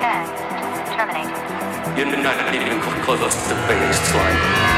End. Terminate. You're not even close to the finish line.